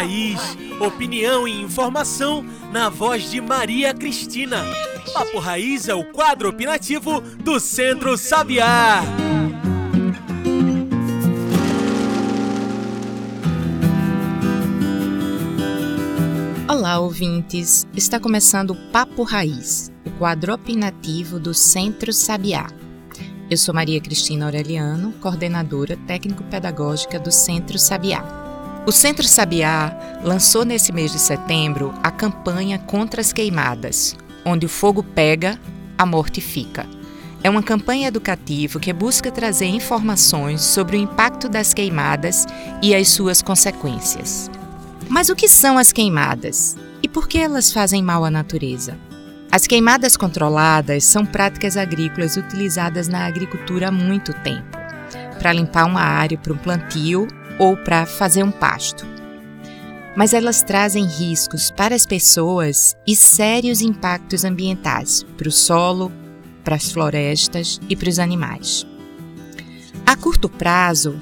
Raiz, opinião e informação na voz de Maria Cristina. Papo Raiz é o quadro opinativo do Centro Sabiá. Olá, ouvintes! Está começando o Papo Raiz, o quadro opinativo do Centro Sabiá. Eu sou Maria Cristina Aureliano, coordenadora técnico-pedagógica do Centro Sabiá. O Centro Sabiá lançou nesse mês de setembro a campanha Contra as Queimadas, onde o fogo pega, a morte fica. É uma campanha educativa que busca trazer informações sobre o impacto das queimadas e as suas consequências. Mas o que são as queimadas? E por que elas fazem mal à natureza? As queimadas controladas são práticas agrícolas utilizadas na agricultura há muito tempo, para limpar uma área para um plantio ou para fazer um pasto. Mas elas trazem riscos para as pessoas e sérios impactos ambientais para o solo, para as florestas e para os animais. A curto prazo,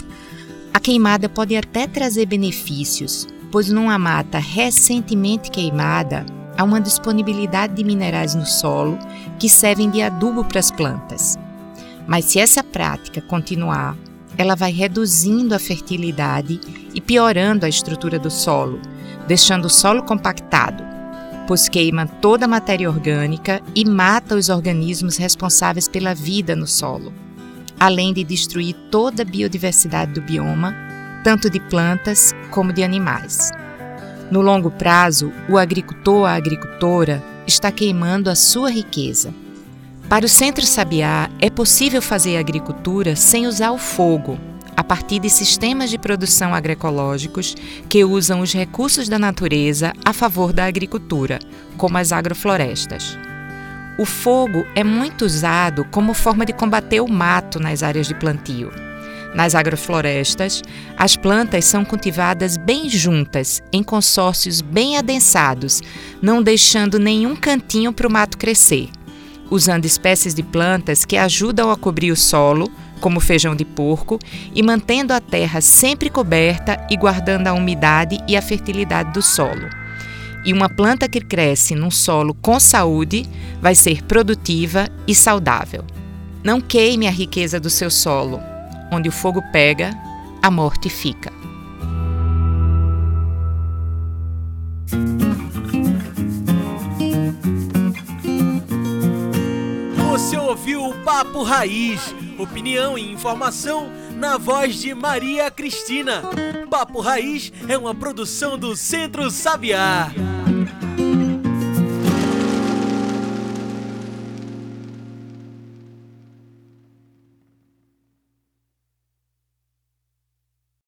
a queimada pode até trazer benefícios, pois numa mata recentemente queimada há uma disponibilidade de minerais no solo que servem de adubo para as plantas. Mas se essa prática continuar ela vai reduzindo a fertilidade e piorando a estrutura do solo, deixando o solo compactado, pois queima toda a matéria orgânica e mata os organismos responsáveis pela vida no solo, além de destruir toda a biodiversidade do bioma, tanto de plantas como de animais. No longo prazo, o agricultor ou a agricultora está queimando a sua riqueza para o Centro Sabiá, é possível fazer agricultura sem usar o fogo, a partir de sistemas de produção agroecológicos que usam os recursos da natureza a favor da agricultura, como as agroflorestas. O fogo é muito usado como forma de combater o mato nas áreas de plantio. Nas agroflorestas, as plantas são cultivadas bem juntas, em consórcios bem adensados, não deixando nenhum cantinho para o mato crescer usando espécies de plantas que ajudam a cobrir o solo, como feijão de porco, e mantendo a terra sempre coberta e guardando a umidade e a fertilidade do solo. E uma planta que cresce num solo com saúde vai ser produtiva e saudável. Não queime a riqueza do seu solo. Onde o fogo pega, a morte fica. Ouviu o Papo Raiz, opinião e informação na voz de Maria Cristina. Papo Raiz é uma produção do Centro Sabiá.